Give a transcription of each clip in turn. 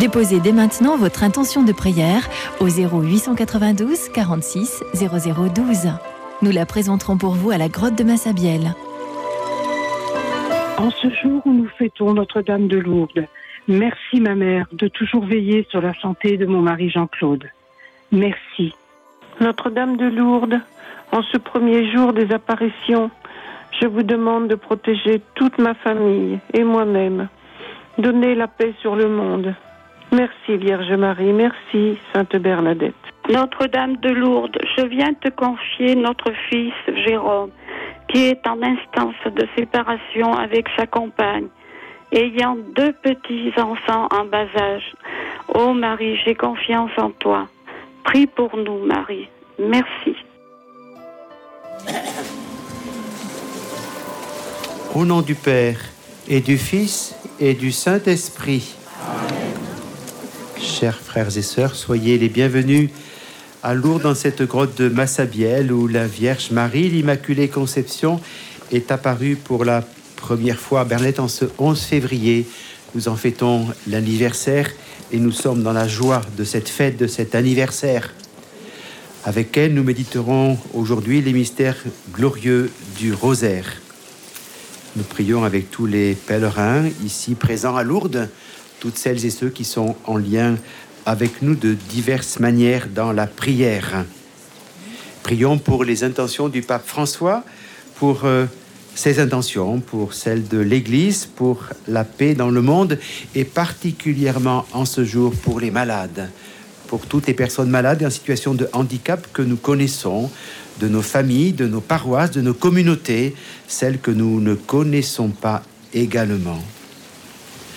Déposez dès maintenant votre intention de prière au 0892 46 0012. Nous la présenterons pour vous à la grotte de Massabielle. En ce jour où nous fêtons Notre-Dame de Lourdes, merci ma mère de toujours veiller sur la santé de mon mari Jean-Claude. Merci. Notre-Dame de Lourdes, en ce premier jour des apparitions, je vous demande de protéger toute ma famille et moi-même. Donnez la paix sur le monde. Merci Vierge Marie, merci Sainte Bernadette. Notre-Dame de Lourdes, je viens te confier notre fils Jérôme, qui est en instance de séparation avec sa compagne, ayant deux petits-enfants en bas âge. Ô Marie, j'ai confiance en toi. Prie pour nous, Marie. Merci. Au nom du Père et du Fils et du Saint-Esprit. Chers frères et sœurs, soyez les bienvenus à Lourdes dans cette grotte de Massabielle où la Vierge Marie, l'Immaculée Conception, est apparue pour la première fois à Bernette en ce 11 février. Nous en fêtons l'anniversaire et nous sommes dans la joie de cette fête, de cet anniversaire. Avec elle, nous méditerons aujourd'hui les mystères glorieux du rosaire. Nous prions avec tous les pèlerins ici présents à Lourdes toutes celles et ceux qui sont en lien avec nous de diverses manières dans la prière. Prions pour les intentions du pape François, pour euh, ses intentions, pour celles de l'Église, pour la paix dans le monde et particulièrement en ce jour pour les malades, pour toutes les personnes malades et en situation de handicap que nous connaissons, de nos familles, de nos paroisses, de nos communautés, celles que nous ne connaissons pas également.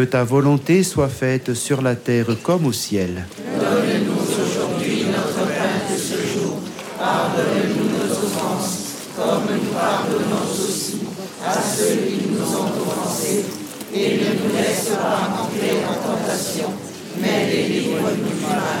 que ta volonté soit faite sur la terre comme au ciel. Donne-nous aujourd'hui notre pain de ce jour. Pardonne-nous nos offenses, comme nous pardonnons aussi à ceux qui nous ont offensés. Et ne nous laisse pas entrer en tentation, mais délivre-nous du mal.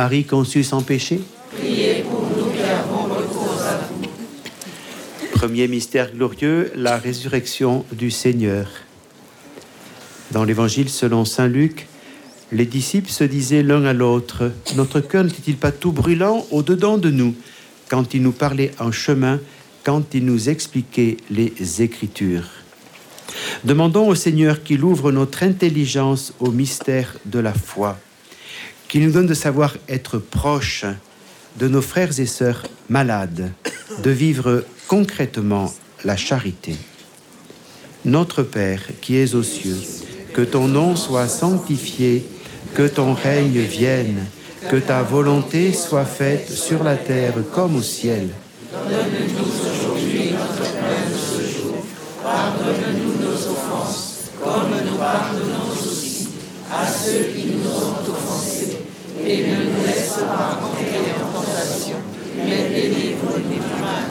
Marie conçue sans péché, Priez pour nous avons recours à vous. Premier mystère glorieux, la résurrection du Seigneur. Dans l'évangile selon Saint Luc, les disciples se disaient l'un à l'autre, Notre cœur n'était-il pas tout brûlant au-dedans de nous? quand il nous parlait en chemin, quand il nous expliquait les Écritures Demandons au Seigneur qu'il ouvre notre intelligence au mystère de la foi, qu'il nous donne de savoir être proche de nos frères et sœurs malades, de vivre concrètement la charité. Notre Père qui es aux cieux, que ton nom soit sanctifié, que ton règne vienne, que ta volonté soit faite sur la terre comme au ciel. Donne-nous aujourd'hui notre pain de ce jour. Pardonne-nous nos offenses, comme nous pardonnons aussi à ceux qui nous ont offensés. Et ne nous laisse pas entrer en tentation, mais délivre-nous du mal.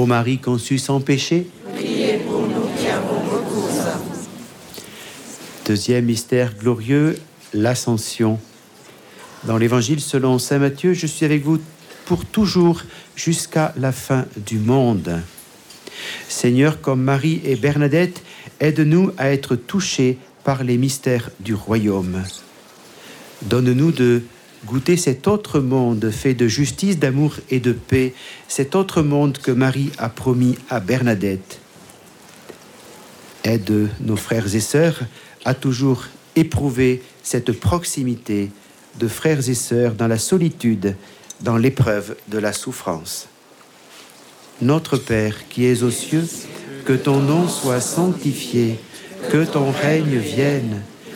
Ô Marie conçue sans péché, Priez pour nous qui avons recours à vous. Deuxième mystère glorieux, l'ascension. Dans l'évangile selon Saint Matthieu, je suis avec vous pour toujours jusqu'à la fin du monde. Seigneur, comme Marie et Bernadette, aide-nous à être touchés par les mystères du royaume. Donne-nous de goûter cet autre monde fait de justice, d'amour et de paix, cet autre monde que Marie a promis à Bernadette. Aide nos frères et sœurs à toujours éprouver cette proximité de frères et sœurs dans la solitude, dans l'épreuve de la souffrance. Notre Père qui es aux cieux, que ton nom soit sanctifié, que ton règne vienne,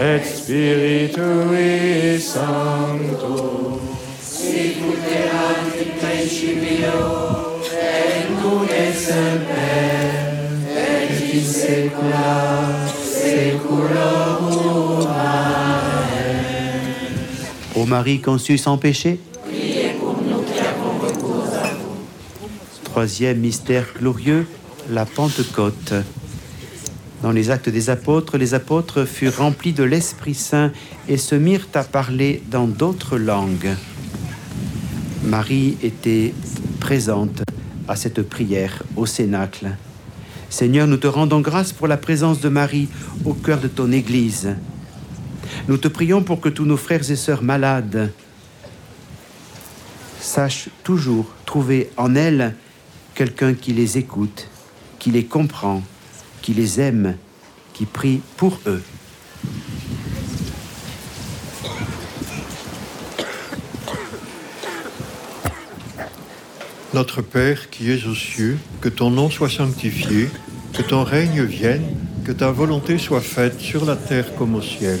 et Spiritui Sancto. Sicuterat in principio, et nunc et semper, et in saecula saeculorum. Ô Marie conçue sans péché, Priez pour nous qui avons recours à vous. troisième mystère glorieux, la Pentecôte. Dans les actes des apôtres, les apôtres furent remplis de l'Esprit Saint et se mirent à parler dans d'autres langues. Marie était présente à cette prière au Cénacle. Seigneur, nous te rendons grâce pour la présence de Marie au cœur de ton Église. Nous te prions pour que tous nos frères et sœurs malades sachent toujours trouver en elle quelqu'un qui les écoute, qui les comprend, qui les aime, qui prie pour eux. Notre Père qui es aux cieux, que ton nom soit sanctifié, que ton règne vienne, que ta volonté soit faite sur la terre comme au ciel.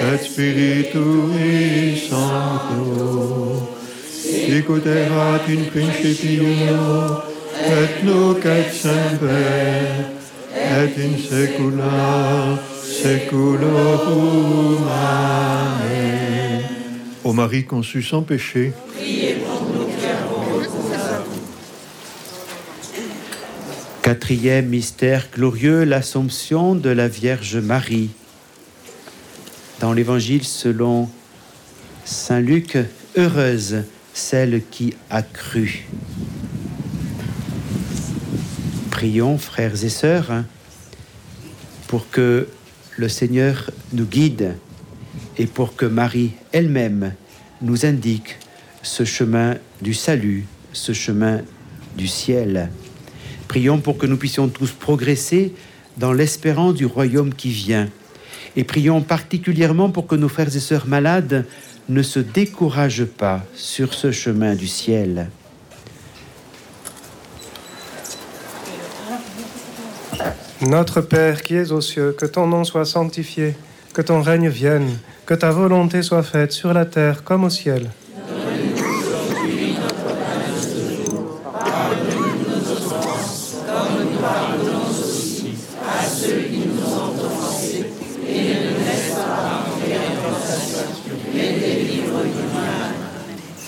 et spiritui sancto sic ut erat in principio et nunc et semper et in saecula saeculorum Amen. Ô Marie conçue sans péché. Quatrième mystère glorieux, l'Assomption de la Vierge Marie. Dans l'Évangile selon Saint Luc, heureuse celle qui a cru. Prions, frères et sœurs, pour que le Seigneur nous guide et pour que Marie elle-même nous indique ce chemin du salut, ce chemin du ciel. Prions pour que nous puissions tous progresser dans l'espérance du royaume qui vient. Et prions particulièrement pour que nos frères et sœurs malades ne se découragent pas sur ce chemin du ciel. Notre Père qui es aux cieux, que ton nom soit sanctifié, que ton règne vienne, que ta volonté soit faite sur la terre comme au ciel.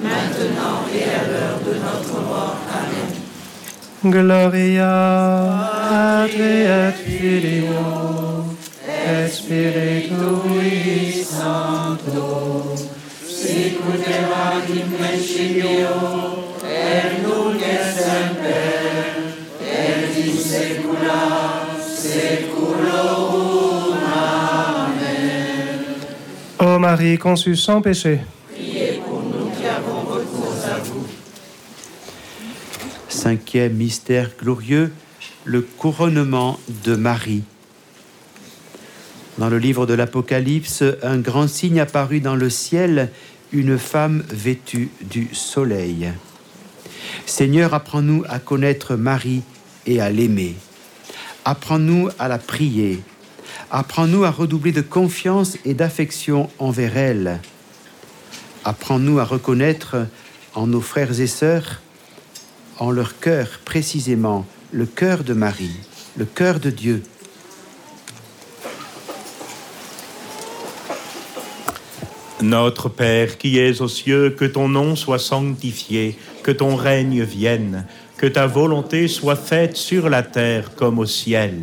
maintenant et à l'heure de notre mort. Amen. Gloria et Filio et Spiritui Sancto. Sicut erat in principio, et nunc et semper, et in saecula saeculorum. Amen. Ô Marie conçue sans péché, Priez pour nous qui avons recours à vous. Cinquième mystère glorieux, le couronnement de Marie. Dans le livre de l'Apocalypse, un grand signe apparut dans le ciel, une femme vêtue du soleil. Seigneur, apprends-nous à connaître Marie et à l'aimer. Apprends-nous à la prier. Apprends-nous à redoubler de confiance et d'affection envers elle. Apprends-nous à reconnaître en nos frères et sœurs, en leur cœur précisément, le cœur de Marie, le cœur de Dieu. Notre Père qui es aux cieux, que ton nom soit sanctifié, que ton règne vienne, que ta volonté soit faite sur la terre comme au ciel.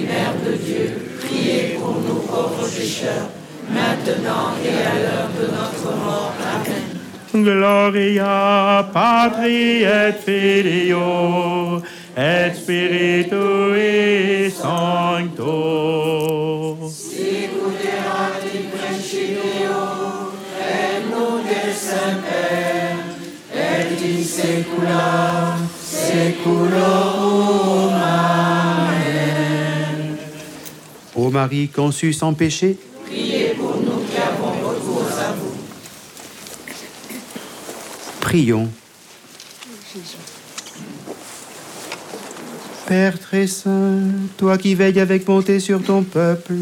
pécheurs, maintenant et à l'heure de notre mort. Amen. Gloria Patri et Filio et Spiritui Sancto. Sicuterat in principio, et nunc et semper, et in saecula saeculorum. Amen. Ô Marie conçue sans péché, Priez pour nous qui avons recours à vous. Prions. Père très saint, toi qui veilles avec bonté sur ton peuple,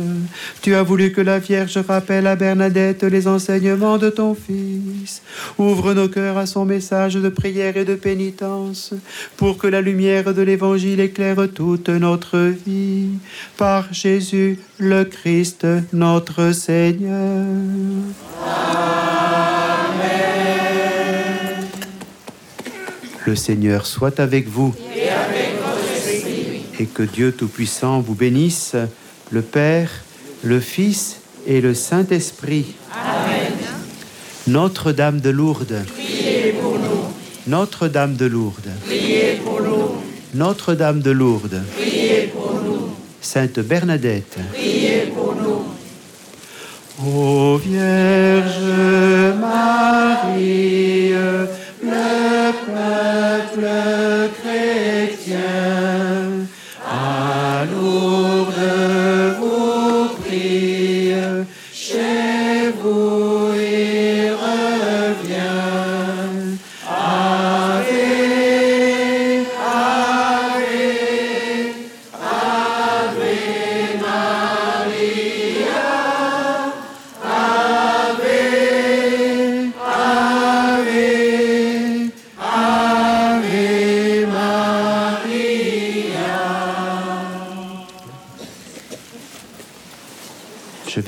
tu as voulu que la Vierge rappelle à Bernadette les enseignements de ton Fils. Ouvre nos cœurs à son message de prière et de pénitence, pour que la lumière de l'Évangile éclaire toute notre vie. Par Jésus le Christ, notre Seigneur. Seigneur soit avec vous. Et que Dieu Tout-Puissant vous bénisse, le Père, le Fils et le Saint-Esprit. Notre-Dame de Lourdes. Notre-Dame de Lourdes. Notre-Dame de Lourdes. Sainte Bernadette. Ô Vierge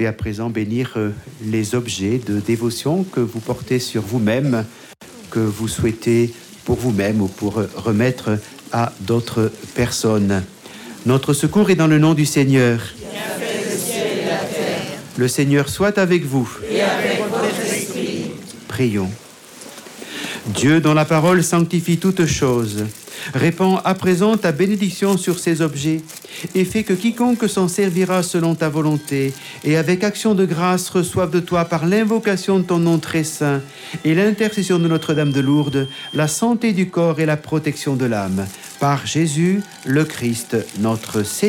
À présent bénir euh, les objets de dévotion que vous portez sur vous-même, que vous souhaitez pour vous-même ou pour euh, remettre à d'autres personnes. Notre secours est dans le nom du Seigneur. Le Seigneur soit avec vous. Prions. Dieu dont la parole sanctifie toutes choses, répands à présent ta bénédiction sur ces objets et fais que quiconque s'en servira selon ta volonté et avec action de grâce reçoive de toi par l'invocation de ton nom très saint et l'intercession de Notre-Dame de Lourdes la santé du corps et la protection de l'âme. Par Jésus le Christ notre Seigneur.